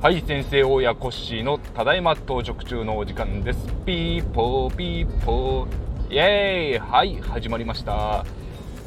はい先生大家コッシーのただいま当直中のお時間です。ピーポーピーポー。イエーイはい始まりました。は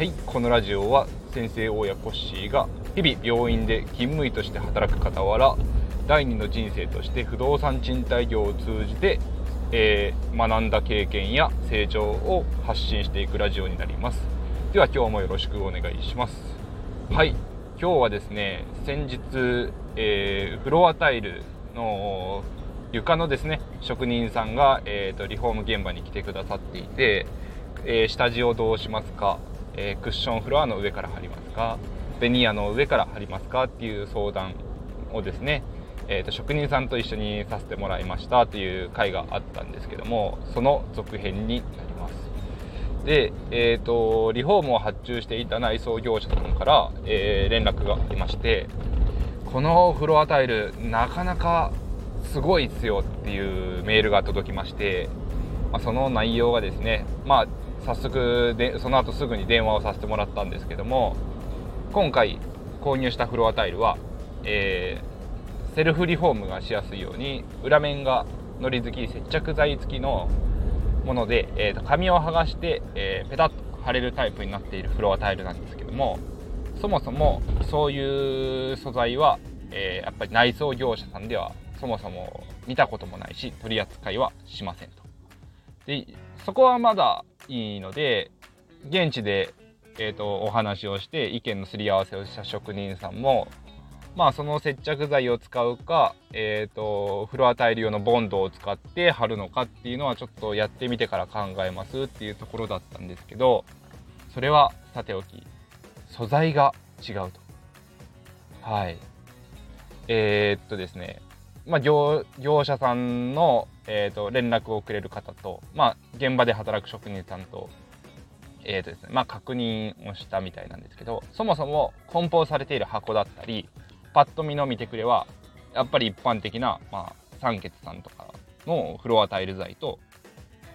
いこのラジオは先生大家コッシーが日々病院で勤務医として働く傍ら第二の人生として不動産賃貸業を通じて、えー、学んだ経験や成長を発信していくラジオになります。では今日もよろしくお願いします。はい。今日はですね先日、えー、フロアタイルの床のですね職人さんが、えーと、リフォーム現場に来てくださっていて、えー、下地をどうしますか、えー、クッションフロアの上から貼りますか？ベニヤの上から貼りますか？っていう相談をですね、えーと、職人さんと一緒にさせてもらいましたという回があったんですけどもその続編になります。で、えーと、リフォームを発注していた内装業者さんから、えー、連絡がありましてこのフロアタイルなかなかすごいっすよっていうメールが届きまして、まあ、その内容がですねまあ早速でその後すぐに電話をさせてもらったんですけども今回購入したフロアタイルは、えー、セルフリフォームがしやすいように裏面がのり付き接着剤付きのもので、えーと、紙を剥がして、えー、ペタッと貼れるタイプになっているフロアタイルなんですけどもそもそもそういう素材は、えー、やっぱり内装業者さんではそもそも見たこともないし取り扱いはしませんと。でそこはまだいいので現地で、えーと、お話をして意見のすり合わせをした職人さんもまあその接着剤を使うか、えーと、フロアタイル用のボンドを使って貼るのかっていうのはちょっとやってみてから考えますっていうところだったんですけどそれはさておき素材が違うと。はい。えー、っとですね。まあ業業者さんの、えー、と連絡をくれる方と、まあ、現場で働く職人さんと,、えーとですね。まあ、確認をしたみたいなんですけどそもそも梱包されている箱だったりパッと見の見てくれはやっぱり一般的な、まあ、三欠さんとかのフロアタイル材と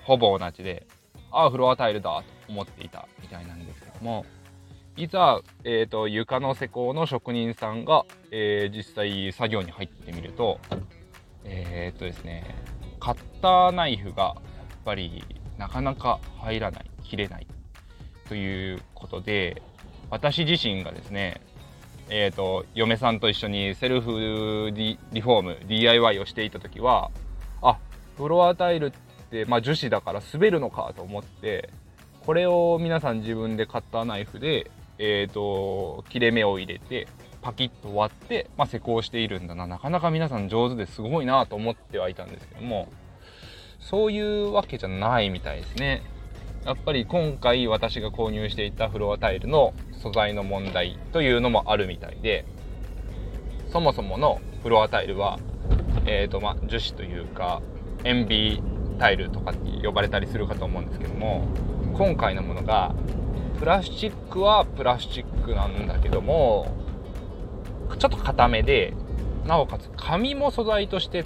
ほぼ同じでああフロアタイルだと思っていたみたいなんですけどもいざ、えーと、床の施工の職人さんが、えー、実際作業に入ってみるとえー、っとですねカッターナイフがやっぱりなかなか入らない切れないということで私自身がですねえーと、嫁さんと一緒にセルフリリフォーム DIY をしていた時はあフロアタイルって、まあ、樹脂だから滑るのかと思ってこれを皆さん自分でカッターナイフで、えーと、切れ目を入れてパキッと割って、まあ、施工しているんだななかなか皆さん上手ですごいなと思ってはいたんですけどもそういうわけじゃないみたいですね。やっぱり今回私が購入していたフロアタイルの素材の問題というのもあるみたいでそもそものフロアタイルは、えーとま、樹脂というか塩ビタイルとかって呼ばれたりするかと思うんですけども今回のものがプラスチックはプラスチックなんだけどもちょっと硬めでなおかつ紙も素材として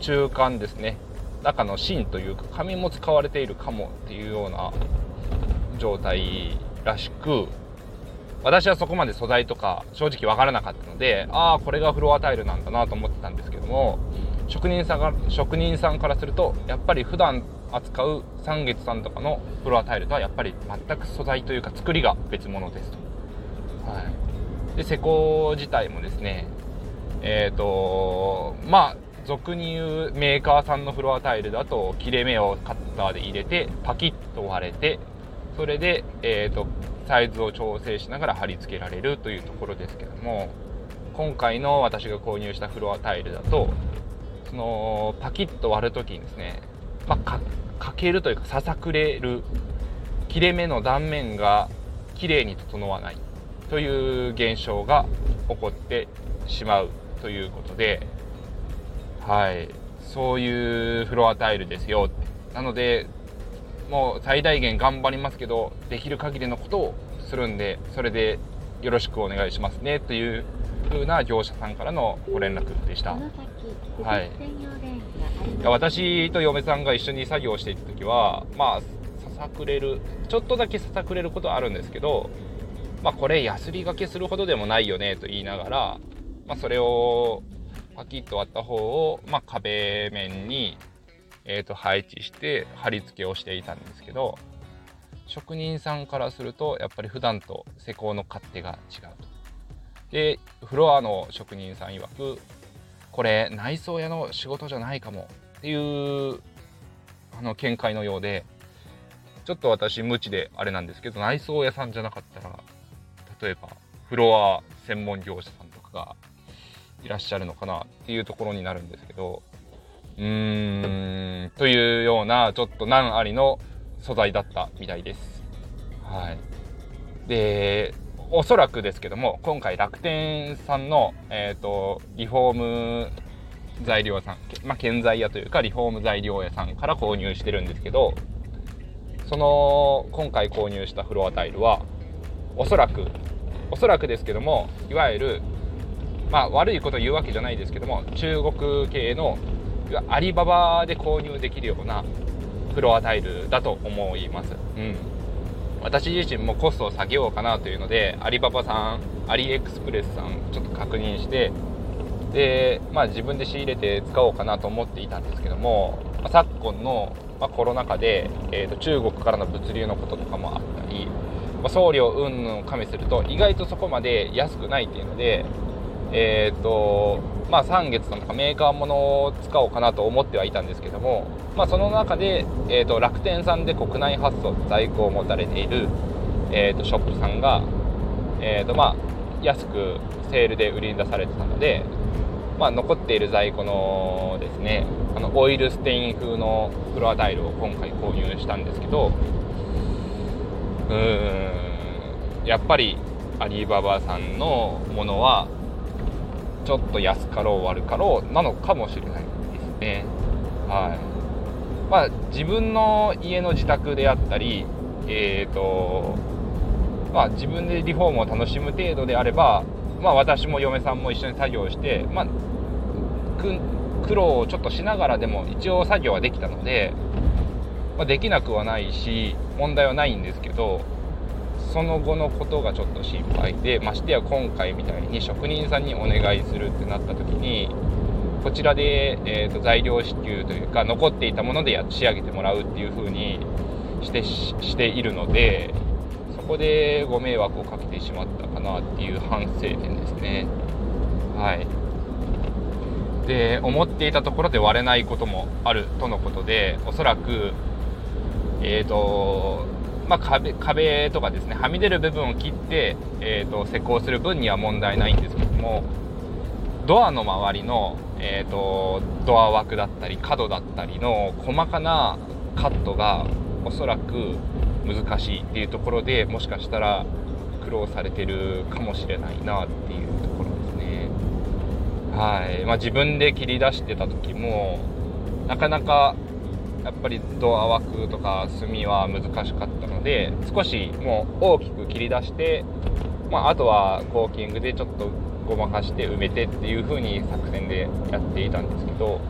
中間ですね。中の芯というか紙も使われているかもっていうような状態らしく私はそこまで素材とか正直わからなかったのでああこれがフロアタイルなんだなと思ってたんですけども職人さんが職人さんからするとやっぱり普段扱う三月さんとかのフロアタイルとはやっぱり全く素材というか作りが別物ですと。はい、で施工自体もですねえっ、ー、とまあ俗に言うメーカーさんのフロアタイルだと切れ目をカッターで入れてパキッと割れてそれで、えーと、サイズを調整しながら貼り付けられるというところですけども今回の私が購入したフロアタイルだとそのパキッと割る時にですね、まあ、かけるというかささくれる切れ目の断面が綺麗に整わないという現象が起こってしまうということではい。そういうフロアタイルですよ。なのでもう最大限頑張りますけどできる限りのことをするんでそれでよろしくお願いしますね。という風な業者さんからのご連絡でした。はい、私と嫁さんが一緒に作業していた時はまあささくれるちょっとだけささくれることはあるんですけどまあこれヤスリがけするほどでもないよねと言いながら、まあ、それをパキッと割った方を、まあ、壁面に、えー、と配置して貼り付けをしていたんですけど職人さんからするとやっぱり普段と施工の勝手が違うと。でフロアの職人さん曰くこれ内装屋の仕事じゃないかもっていうあの見解のようでちょっと私無知であれなんですけど内装屋さんじゃなかったら例えばフロア専門業者さんとかがいらっしゃるのかなっていうところになるんですけどうーんというようなちょっと難ありの素材だったみたいです。はい、でおそらくですけども今回楽天さんの、えーと、リフォーム材料屋さん、まあ、建材屋というかリフォーム材料屋さんから購入してるんですけどその今回購入したフロアタイルはおそらくおそらくですけどもいわゆるまあ悪いこと言うわけじゃないですけども中国系のアリババで購入できるようなフロアタイルだと思います。うん私自身もコストを下げようかなというのでアリババさんアリエクスプレスさんちょっと確認してで、まあ、自分で仕入れて使おうかなと思っていたんですけども、まあ、昨今の、まあ、コロナ禍で、えーと、中国からの物流のこととかもあったり、まあ、送料云々を加味すると意外とそこまで安くないっていうのでえっ、ー、とまあ3月のとかメーカーものを使おうかなと思ってはいたんですけども、まあ、その中で、えーと、楽天さんで国内発送在庫を持たれている、えーと、ショップさんが、えーとまあ、安くセールで売りに出されてたので、まあ、残っている在庫のですねあのオイルステイン風のフロアタイルを今回購入したんですけどうーんやっぱりアリババさんのものはちょっと安かろう悪かろうなのかもしれないですね。はいまあ、自分の家の自宅であったり、えーとまあ、自分でリフォームを楽しむ程度であれば、まあ、私も嫁さんも一緒に作業して、まあ、苦労をちょっとしながらでも一応作業はできたので、まあ、できなくはないし問題はないんですけどその後のことがちょっと心配でましてや今回みたいに職人さんにお願いするってなった時にこちらで、えーと、材料支給というか残っていたものでや仕上げてもらうっていう風にしてしているのでそこでご迷惑をかけてしまったかなっていう反省点ですね。はい。で思っていたところで割れないこともあるとのことでおそらくえっ、ー、とまあ、壁壁とかですねはみ出る部分を切って、えーと、施工する分には問題ないんですけどもドアの周りの、えーと、ドア枠だったり角だったりの細かなカットがおそらく難しいっていうところでもしかしたら苦労されてるかもしれないなっていうところですね。はい、まあ、自分で切り出してた時もなかなかやっぱりドア枠とか墨は難しかったので少しもう大きく切り出して、まあ、あとはコーキングでちょっとごまかして埋めてっていう風に作戦でやっていたんですけど、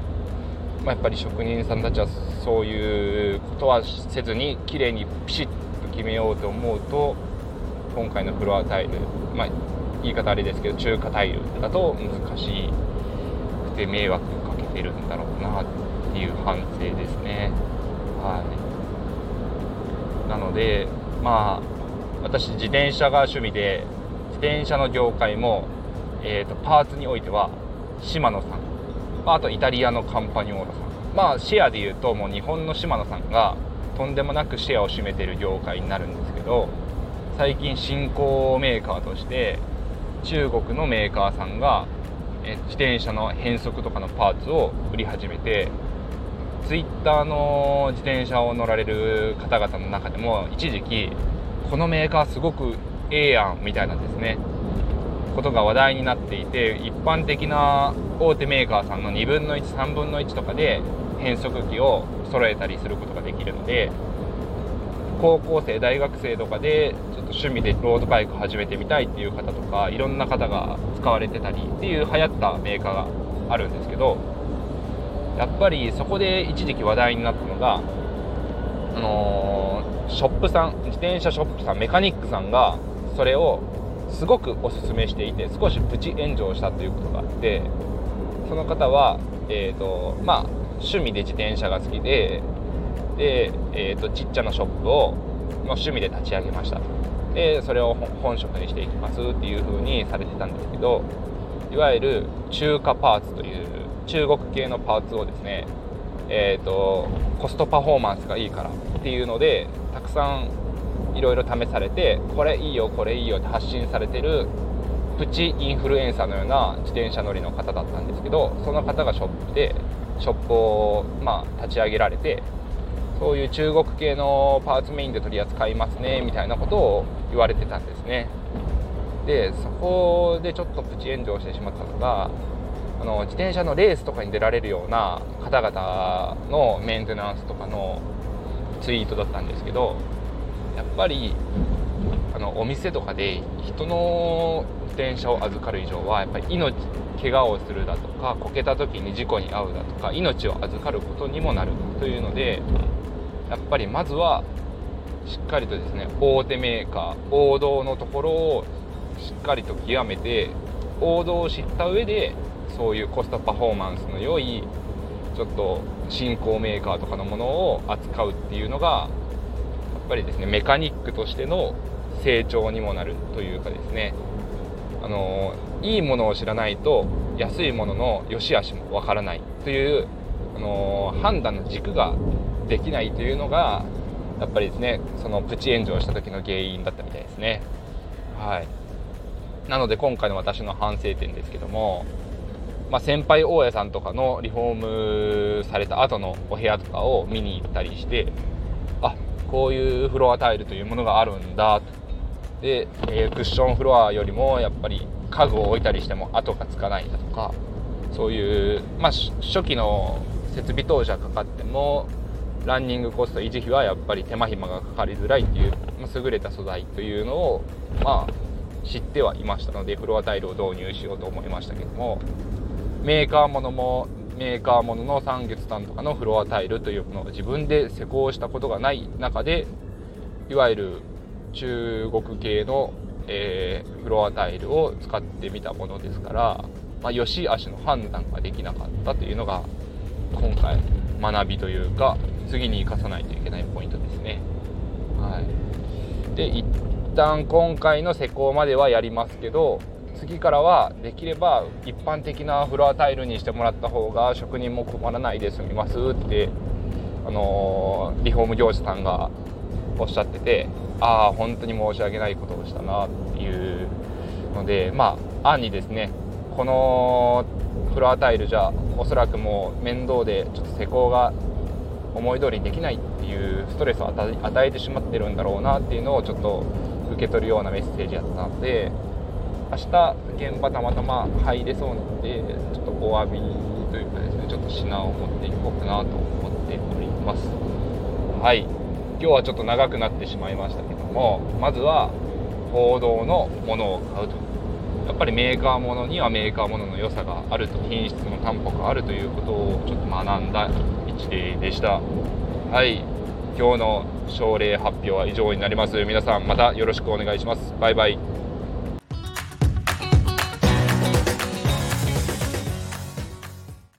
まあ、やっぱり職人さんたちはそういうことはせずに綺麗にピシッと決めようと思うと今回のフロアタイル、まあ、言い方あれですけど中華タイルだと難しくて迷惑かけてるんだろうなってていう反省ですね。はい。なのでまあ私自転車が趣味で自転車の業界も、えーと、パーツにおいてはシマノさん、まあ、あとイタリアのカンパニョーラさん。まあシェアでいうともう日本のシマノさんがとんでもなくシェアを占めてる業界になるんですけど最近新興メーカーとして中国のメーカーさんが自転車の変速とかのパーツを売り始めてツイッターの自転車を乗られる方々の中でも一時期このメーカーすごくええやんみたいなですね。ことが話題になっていて一般的な大手メーカーさんの2分の13分の1とかで変速機を揃えたりすることができるので高校生大学生とかでちょっと趣味でロードバイク始めてみたいっていう方とかいろんな方が使われてたりっていう流行ったメーカーがあるんですけどやっぱりそこで一時期話題になったのがあのー、ショップさん自転車ショップさんメカニックさんがそれをすごくおすすめしていて少しプチ炎上したということがあってその方は、えーとまあ、趣味で自転車が好きでで、えーと、ちっちゃなショップを趣味で立ち上げました。でそれを本職にしていきますっていう風にされてたんですけどいわゆる中華パーツという中国系のパーツをですねえーと、コストパフォーマンスがいいからっていうのでたくさんいろいろ試されてこれいいよこれいいよって発信されてるプチインフルエンサーのような自転車乗りの方だったんですけどその方がショップでショップを、まあ、立ち上げられてそういう中国系のパーツメインで取り扱いますねみたいなことを言われてたんですね。でそこでちょっとプチ炎上してしまったのがあの自転車のレースとかに出られるような方々のメンテナンスとかのツイートだったんですけどやっぱりあのお店とかで人の自転車を預かる以上はやっぱり命怪我をするだとかこけた時に事故に遭うだとか命を預かることにもなるというのでやっぱりまずはしっかりとですね大手メーカー王道のところをしっかりと極めて王道を知った上でそういうコストパフォーマンスの良いちょっと新興メーカーとかのものを扱うっていうのがやっぱりですねメカニックとしての成長にもなるというかですねあのいいものを知らないと安いものの良し悪しもわからないというあの判断の軸ができないというのがやっぱりですねそのプチ炎上した時の原因だったみたいですね。はい。なので今回の私の反省点ですけどもまあ、先輩大家さんとかのリフォームされた後のお部屋とかを見に行ったりしてあこういうフロアタイルというものがあるんだとで、えー、クッションフロアよりもやっぱり家具を置いたりしても跡がつかないだとかそういう、まあ、初期の設備投資はかかってもランニングコスト維持費はやっぱり手間暇がかかりづらいっていう、まあ、優れた素材というのをまあ知ってはいましたのでフロアタイルを導入しようと思いましたけども。メーカーものもメーカーものの三月炭とかのフロアタイルというものを自分で施工したことがない中でいわゆる中国系の、えー、フロアタイルを使ってみたものですから、まあ、良し悪しの判断ができなかったというのが今回学びというか次に生かさないといけないポイントですね。はい、で一旦今回の施工まではやりますけど次からはできれば一般的なフロアタイルにしてもらった方が職人も困らないで済みますってあのリフォーム業者さんがおっしゃっててああ本当に申し訳ないことをしたなっていうのでまあ案にですねこのフロアタイルじゃおそらくもう面倒でちょっと施工が思い通りにできないっていうストレスを与えてしまってるんだろうなっていうのをちょっと受け取るようなメッセージやったので明日現場たまたま入れそうなのでちょっとお詫びというかですねちょっと品を持っていこうかなと思っております。はい。今日はちょっと長くなってしまいましたけどもまずは報道のものを買うと。やっぱりメーカーものにはメーカーものの良さがあると品質の担保があるということをちょっと学んだ一例でした。はい。今日の症例発表は以上になります。皆さんまたよろしくお願いします。バイバイ。